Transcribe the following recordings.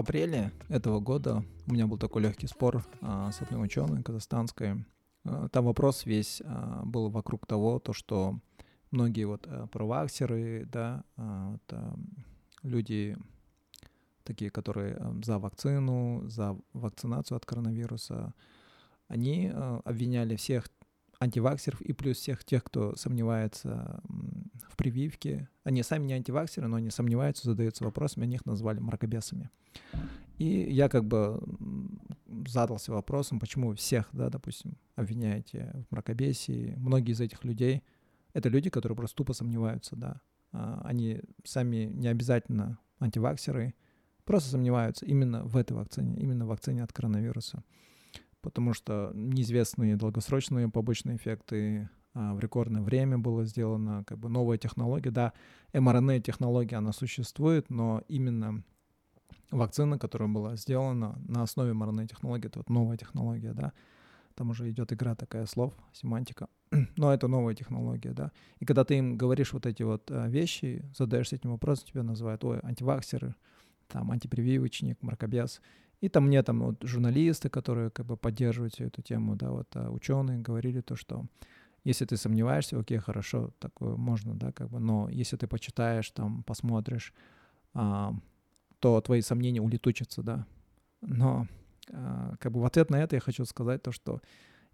апреле этого года у меня был такой легкий спор а, с одной ученой казахстанской. А, там вопрос весь а, был вокруг того, то, что многие вот а, проваксеры, да, вот, люди такие, которые а, за вакцину, за вакцинацию от коронавируса, они а, обвиняли всех антиваксеров и плюс всех тех, кто сомневается в прививке. Они сами не антиваксеры, но они сомневаются, задаются вопросами, они их назвали мракобесами. И я как бы задался вопросом, почему всех, да, допустим, обвиняете в мракобесии. Многие из этих людей — это люди, которые просто тупо сомневаются, да. А, они сами не обязательно антиваксеры, просто сомневаются именно в этой вакцине, именно в вакцине от коронавируса потому что неизвестные долгосрочные побочные эффекты в рекордное время было сделано, как бы новая технология, да, mRNA-технология, она существует, но именно вакцина, которая была сделана на основе mRNA-технологии, это вот новая технология, да, там уже идет игра такая слов, семантика, но это новая технология, да, и когда ты им говоришь вот эти вот а, вещи, задаешься этим вопросом, тебя называют, ой, антиваксеры, там, антипрививочник, мракобес, и там мне там вот журналисты, которые как бы поддерживают всю эту тему, да, вот а ученые говорили то, что если ты сомневаешься, окей, хорошо, такое можно, да, как бы, но если ты почитаешь, там, посмотришь, а, то твои сомнения улетучатся, да. Но а, как бы в ответ на это я хочу сказать то, что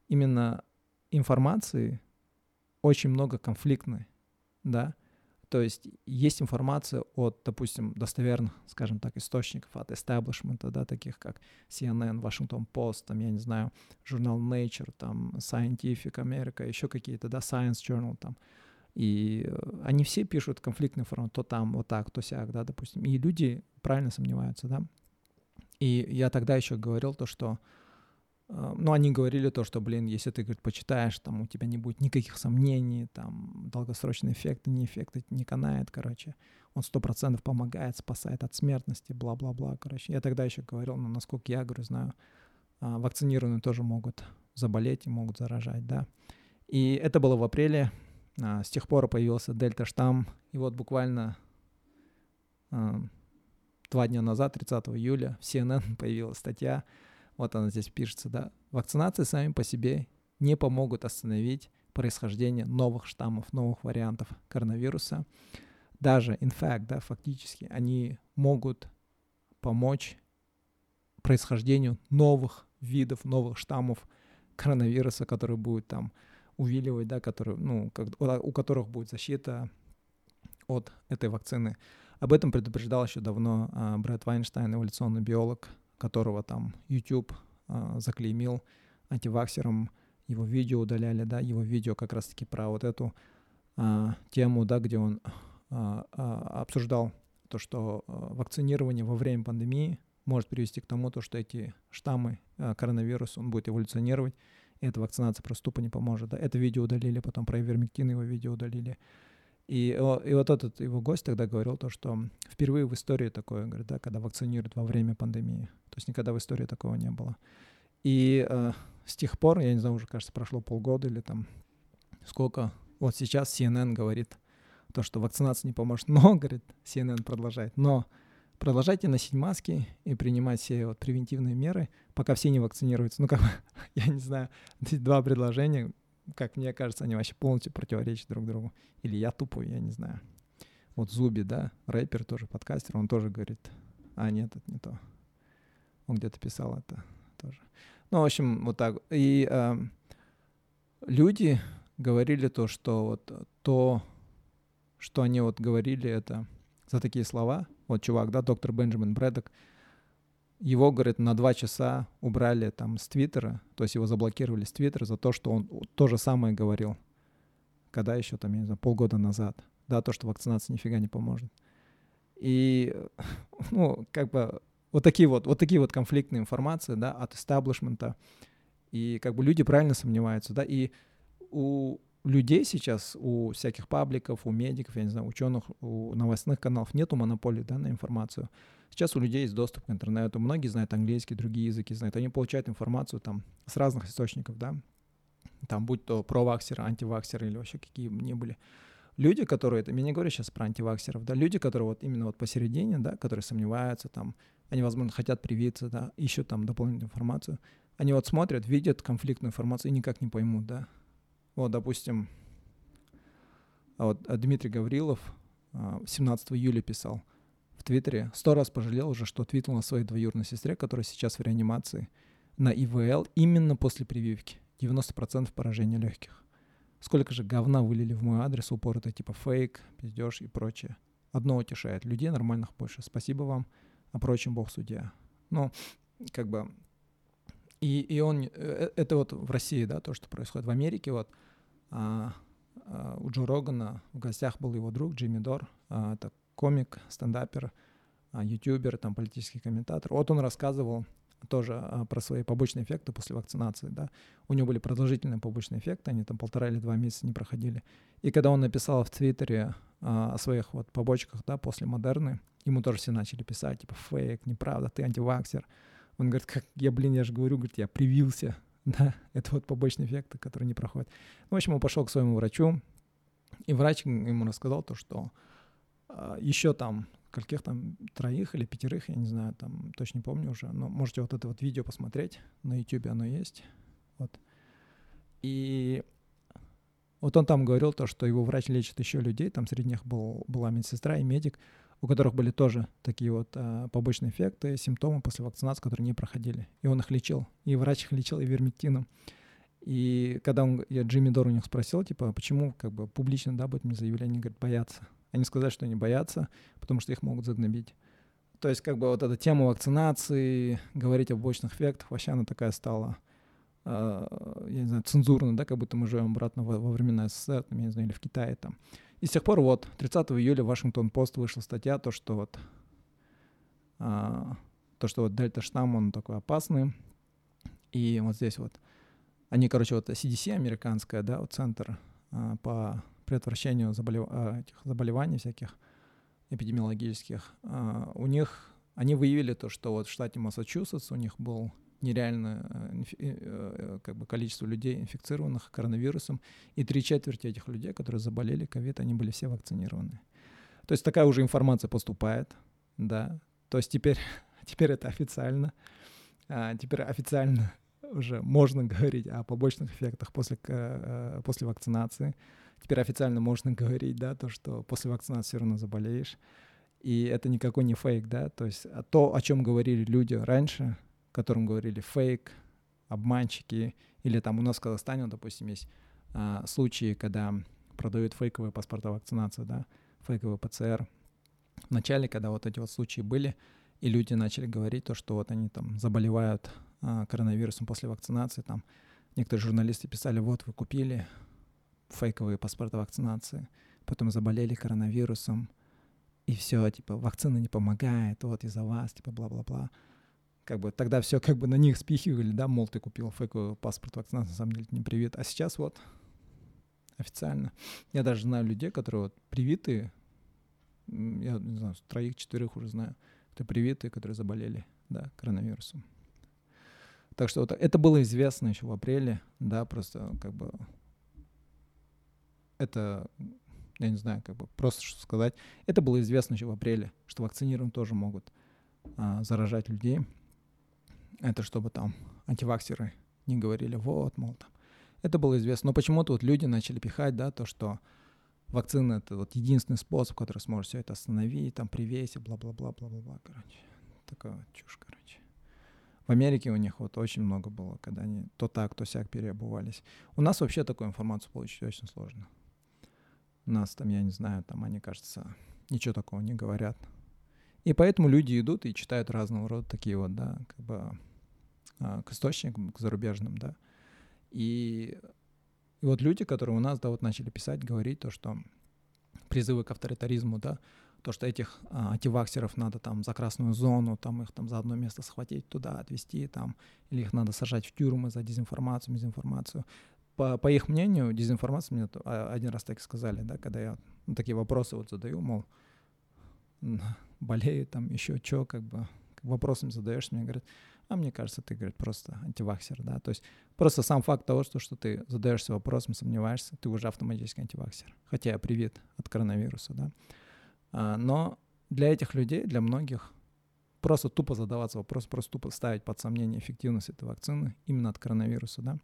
именно информации очень много конфликтной, да, то есть есть информация от, допустим, достоверных, скажем так, источников, от эстаблишмента, да, таких как CNN, Washington Post, там, я не знаю, журнал Nature, там, Scientific America, еще какие-то, да, Science Journal, там. И э, они все пишут конфликтную информацию, то там, вот так, то сяк, да, допустим. И люди правильно сомневаются, да. И я тогда еще говорил то, что ну, они говорили то, что, блин, если ты, говорит, почитаешь, там у тебя не будет никаких сомнений, там долгосрочный эффект, не эффект, не канает, короче. Он сто процентов помогает, спасает от смертности, бла-бла-бла, короче. Я тогда еще говорил, ну, насколько я, говорю, знаю, а, вакцинированные тоже могут заболеть и могут заражать, да. И это было в апреле, а, с тех пор появился дельта-штамм, и вот буквально два дня назад, 30 июля, в CNN появилась статья, вот она здесь пишется, да, вакцинации сами по себе не помогут остановить происхождение новых штаммов, новых вариантов коронавируса. Даже, in fact, да, фактически, они могут помочь происхождению новых видов, новых штаммов коронавируса, которые будут там увиливать, да, которые, ну, как, у которых будет защита от этой вакцины. Об этом предупреждал еще давно а, Брэд Вайнштейн, эволюционный биолог, которого там YouTube а, заклеймил антиваксером, его видео удаляли, да, его видео как раз-таки про вот эту а, тему, да, где он а, а, обсуждал то, что а, вакцинирование во время пандемии может привести к тому, то, что эти штаммы а, коронавируса, он будет эволюционировать, и эта вакцинация просто тупо не поможет. Да. Это видео удалили, потом про ивермектин его видео удалили. И, и вот этот его гость тогда говорил то, что впервые в истории такое, говорит, да, когда вакцинируют во время пандемии. То есть никогда в истории такого не было. И э, с тех пор, я не знаю, уже, кажется, прошло полгода или там сколько, вот сейчас CNN говорит то, что вакцинация не поможет. Но, говорит, CNN продолжает, но продолжайте носить маски и принимать все вот превентивные меры, пока все не вакцинируются. Ну, как бы, я не знаю, два предложения, как мне кажется, они вообще полностью противоречат друг другу. Или я тупой, я не знаю. Вот Зуби, да, рэпер тоже, подкастер, он тоже говорит, а нет, это не то. Он где-то писал это тоже. Ну, в общем, вот так. И э, люди говорили то, что вот то, что они вот говорили, это за такие слова. Вот чувак, да, доктор Бенджамин Брэдок, его, говорит, на два часа убрали там с Твиттера, то есть его заблокировали с Твиттера за то, что он то же самое говорил, когда еще там, я не знаю, полгода назад, да, то, что вакцинация нифига не поможет. И, ну, как бы вот такие вот, вот такие вот конфликтные информации, да, от истеблишмента, и как бы люди правильно сомневаются, да, и у людей сейчас, у всяких пабликов, у медиков, я не знаю, ученых, у новостных каналов нету монополии да, на информацию. Сейчас у людей есть доступ к интернету, многие знают английский, другие языки знают, они получают информацию там с разных источников, да, там будь то проваксеры, антиваксеры или вообще какие бы ни были. люди, которые, это, я не говорю сейчас про антиваксеров, да, люди, которые вот именно вот посередине, да, которые сомневаются, там, они, возможно, хотят привиться, да, ищут там дополнительную информацию, они вот смотрят, видят конфликтную информацию и никак не поймут, да. Вот, допустим, вот а Дмитрий Гаврилов 17 а, июля писал в Твиттере, сто раз пожалел уже, что твитнул о своей двоюродной сестре, которая сейчас в реанимации, на ИВЛ именно после прививки. 90% поражения легких. Сколько же говна вылили в мой адрес упорото, типа фейк, пиздеж и прочее. Одно утешает. Людей нормальных больше. Спасибо вам. А прочим бог судья. Ну, как бы... И, и он... Э, это вот в России, да, то, что происходит. В Америке вот а, а, у Джо Рогана в гостях был его друг Джимми Дор. А, это комик, стендапер, а, ютубер, там политический комментатор. Вот он рассказывал тоже а, про свои побочные эффекты после вакцинации, да. У него были продолжительные побочные эффекты, они там полтора или два месяца не проходили. И когда он написал в Твиттере а, о своих вот побочках, да, после Модерны, ему тоже все начали писать, типа, фейк, неправда, ты антиваксер. Он говорит, как я, блин, я же говорю, говорит, я привился, да, это вот побочные эффекты, которые не проходят. Ну, в общем, он пошел к своему врачу, и врач ему рассказал то, что еще там каких там троих или пятерых, я не знаю, там точно не помню уже, но можете вот это вот видео посмотреть, на YouTube оно есть, вот. И вот он там говорил то, что его врач лечит еще людей, там среди них был, была медсестра и медик, у которых были тоже такие вот а, побочные эффекты, симптомы после вакцинации, которые не проходили. И он их лечил. И врач их лечил и вермектином. И когда он, я Джимми Дор у них спросил, типа, почему как бы публично, да, будет мне заявление, они говорят, боятся. Они сказали, что они боятся, потому что их могут загнобить. То есть как бы вот эта тема вакцинации, говорить о побочных эффектах, вообще она такая стала, э, я не знаю, цензурная, да, как будто мы живем обратно во, во времена СССР, там, я не знаю, или в Китае там. И с тех пор вот 30 июля в Вашингтон-Пост вышла статья, то, что вот э, то, что вот дельта-штамм, он такой опасный. И вот здесь вот они, короче, вот CDC американская, да, вот центр а, по предотвращению заболев... а, этих заболеваний всяких эпидемиологических, а, у них, они выявили то, что вот в штате Массачусетс у них был нереальное э, э, э, как бы количество людей, инфицированных коронавирусом, и три четверти этих людей, которые заболели ковид, они были все вакцинированы. То есть такая уже информация поступает, да, то есть теперь, теперь это официально, а, теперь официально уже можно говорить о побочных эффектах после, после вакцинации. Теперь официально можно говорить, да, то, что после вакцинации все равно заболеешь. И это никакой не фейк, да, то есть а то, о чем говорили люди раньше, которым говорили фейк, обманщики, или там у нас в Казахстане, допустим, есть а, случаи, когда продают фейковые паспорта вакцинации, да, фейковый ПЦР. В начале, когда вот эти вот случаи были, и люди начали говорить то, что вот они там заболевают а, коронавирусом после вакцинации. Там некоторые журналисты писали, вот вы купили фейковые паспорта вакцинации, потом заболели коронавирусом, и все, типа, вакцина не помогает, вот из-за вас, типа, бла-бла-бла. Как бы тогда все как бы на них спихивали, да, мол, ты купил фейковый паспорт вакцинации, на самом деле не привит. А сейчас вот официально. Я даже знаю людей, которые вот привитые, я не знаю, троих-четверых уже знаю, кто привитые, которые заболели, да, коронавирусом. Так что вот это было известно еще в апреле, да, просто как бы это, я не знаю, как бы просто что сказать, это было известно еще в апреле, что вакцинированные тоже могут а, заражать людей. Это чтобы там антиваксеры не говорили, вот, мол, там. Это было известно. Но почему-то вот люди начали пихать, да, то, что вакцина — это вот единственный способ, который сможет все это остановить, там, привесить, бла-бла-бла-бла-бла-бла, короче. Такая чушь, короче. В Америке у них вот очень много было, когда они то так, то сяк переобувались. У нас вообще такую информацию получить очень сложно. Нас там, я не знаю, там они, кажется, ничего такого не говорят. И поэтому люди идут и читают разного рода такие вот, да, как бы а, к источникам, к зарубежным, да. И, и вот люди, которые у нас, да, вот начали писать, говорить то, что призывы к авторитаризму, да, то, что этих а, антиваксеров надо там за красную зону, там их там за одно место схватить туда, отвезти там, или их надо сажать в тюрьмы за дезинформацию, мезинформацию. По, по их мнению, дезинформация мне а, один раз так сказали, да, когда я ну, такие вопросы вот задаю, мол, болею там еще что, как бы вопросами задаешь, мне говорят, а мне кажется, ты, говорит, просто антиваксер, да, то есть просто сам факт того, что, что ты задаешься вопросом, сомневаешься, ты уже автоматически антиваксер, хотя я привит от коронавируса, да, а, но для этих людей, для многих, просто тупо задаваться вопросом, просто тупо ставить под сомнение эффективность этой вакцины именно от коронавируса, да,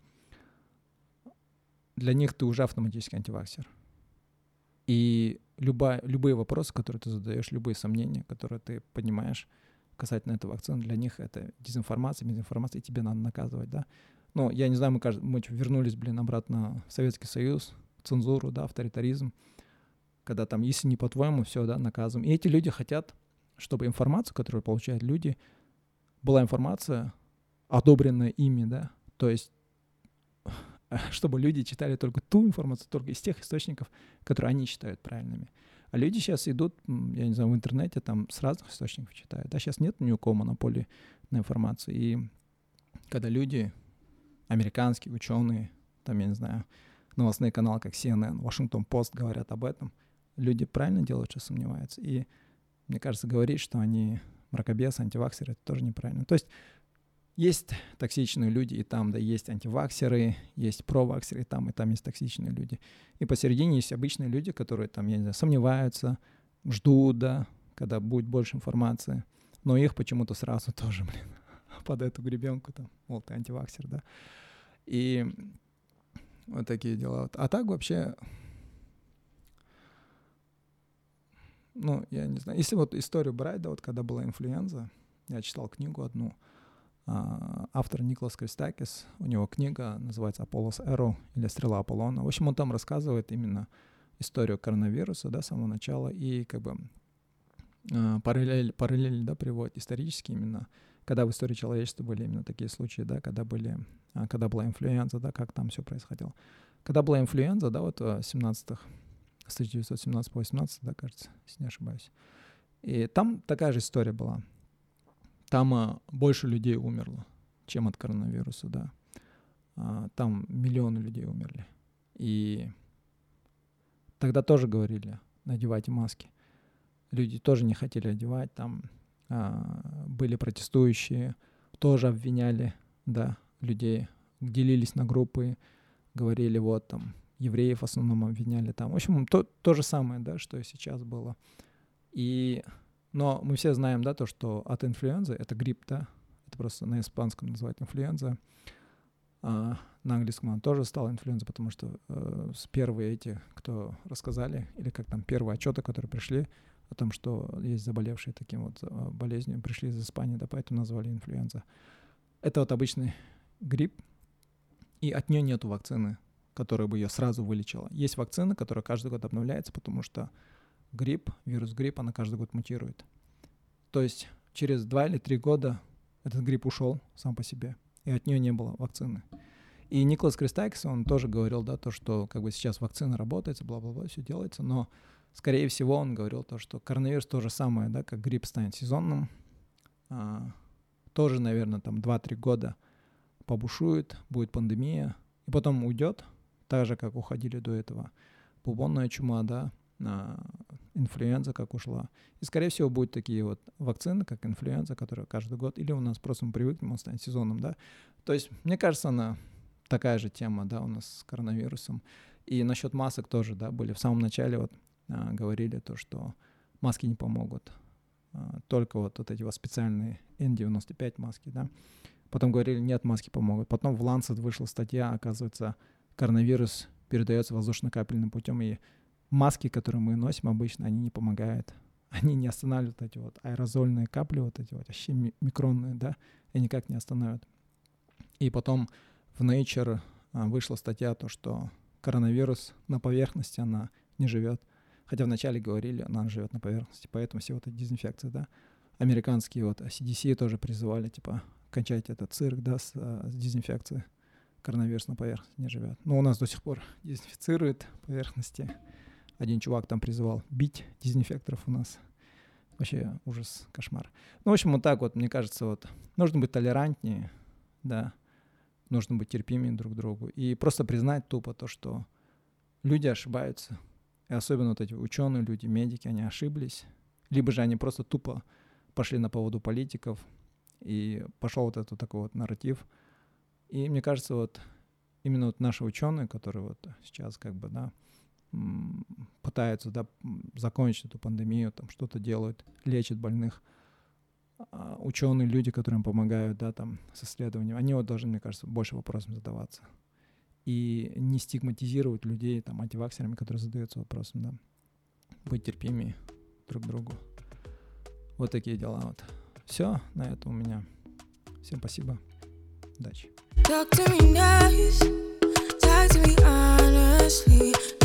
для них ты уже автоматически антиваксер. И любая, любые вопросы, которые ты задаешь, любые сомнения, которые ты поднимаешь касательно этой вакцины, для них это дезинформация, мезинформация, и тебе надо наказывать, да. Но я не знаю, мы, кажется, мы вернулись, блин, обратно в Советский Союз, цензуру, да, авторитаризм, когда там, если не по-твоему, все, да, наказываем. И эти люди хотят, чтобы информация, которую получают люди, была информация, одобренная ими, да, то есть чтобы люди читали только ту информацию, только из тех источников, которые они считают правильными. А люди сейчас идут, я не знаю, в интернете там с разных источников читают. Да, сейчас нет ни у кого монополии на информацию. И когда люди, американские ученые, там, я не знаю, новостные каналы, как CNN, Washington Post говорят об этом, люди правильно делают, что сомневаются. И мне кажется, говорить, что они мракобесы, антиваксеры, это тоже неправильно. То есть есть токсичные люди, и там, да, есть антиваксеры, есть проваксеры, и там, и там есть токсичные люди. И посередине есть обычные люди, которые там, я не знаю, сомневаются, ждут, да, когда будет больше информации, но их почему-то сразу тоже, блин, под эту гребенку там, мол, ты антиваксер, да. И вот такие дела. А так вообще, ну, я не знаю, если вот историю брать, да, вот когда была инфлюенза, я читал книгу одну — автор Николас Кристакис, у него книга называется «Apollo's Arrow» или «Стрела Аполлона». В общем, он там рассказывает именно историю коронавируса, да, с самого начала, и как бы а, параллель, параллель, да, приводит исторически именно, когда в истории человечества были именно такие случаи, да, когда были, а, когда была инфлюенза, да, как там все происходило. Когда была инфлюенза, да, вот в 17-х, с 1917 по 18, да, кажется, если не ошибаюсь. И там такая же история была там а, больше людей умерло, чем от коронавируса, да. А, там миллионы людей умерли. И тогда тоже говорили, надевайте маски. Люди тоже не хотели одевать, там а, были протестующие, тоже обвиняли, да, людей, делились на группы, говорили, вот там, евреев в основном обвиняли там. В общем, то, то же самое, да, что и сейчас было. И но мы все знаем, да, то, что от инфлюензы, это грипп, да, это просто на испанском называют инфлюенза, а на английском он тоже стал инфлюенза, потому что э, с первые эти, кто рассказали, или как там первые отчеты, которые пришли о том, что есть заболевшие таким вот э, болезнью, пришли из Испании, да, поэтому назвали инфлюенза. Это вот обычный грипп, и от нее нету вакцины, которая бы ее сразу вылечила. Есть вакцина, которая каждый год обновляется, потому что грипп, вирус гриппа, она каждый год мутирует. То есть через два или три года этот грипп ушел сам по себе, и от нее не было вакцины. И Николас Кристакис, он тоже говорил, да, то, что как бы сейчас вакцина работает, бла-бла-бла, все делается, но, скорее всего, он говорил то, что коронавирус то же самое, да, как грипп станет сезонным, а, тоже, наверное, там 2-3 года побушует, будет пандемия, и потом уйдет, так же, как уходили до этого бубонная чума, да, инфлюенза как ушла. И, скорее всего, будут такие вот вакцины, как инфлюенза, которые каждый год, или у нас просто мы привыкнем, он станет сезонным, да. То есть, мне кажется, она такая же тема, да, у нас с коронавирусом. И насчет масок тоже, да, были в самом начале вот а, говорили то, что маски не помогут. А, только вот, вот эти вот специальные N95 маски, да. Потом говорили, нет, маски помогут. Потом в Lancet вышла статья, оказывается, коронавирус передается воздушно-капельным путем, и маски, которые мы носим обычно, они не помогают. Они не останавливают эти вот аэрозольные капли, вот эти вот вообще микронные, да, и никак не остановят. И потом в Nature а, вышла статья, то, что коронавирус на поверхности, она не живет. Хотя вначале говорили, она живет на поверхности, поэтому все вот эти дезинфекции, да. Американские вот CDC тоже призывали, типа, кончать этот цирк, да, с, а, с дезинфекцией. Коронавирус на поверхности не живет. Но у нас до сих пор дезинфицируют поверхности. Один чувак там призывал бить дезинфекторов у нас. Вообще ужас, кошмар. Ну, в общем, вот так вот, мне кажется, вот нужно быть толерантнее, да, нужно быть терпимее друг к другу и просто признать тупо то, что люди ошибаются. И особенно вот эти ученые люди, медики, они ошиблись. Либо же они просто тупо пошли на поводу политиков И пошел вот этот такой вот нарратив. И мне кажется, вот именно вот наши ученые, которые вот сейчас как бы, да, пытаются, да, закончить эту пандемию, там что-то делают, лечат больных, а, ученые, люди, которым помогают, да, там, с исследованием, они вот должны, мне кажется, больше вопросов задаваться. И не стигматизировать людей, там, антиваксерами, которые задаются вопросом, да. Быть терпимее друг к другу. Вот такие дела вот. Все, на этом у меня. Всем спасибо. Удачи. Talk to me nice, talk to me honestly.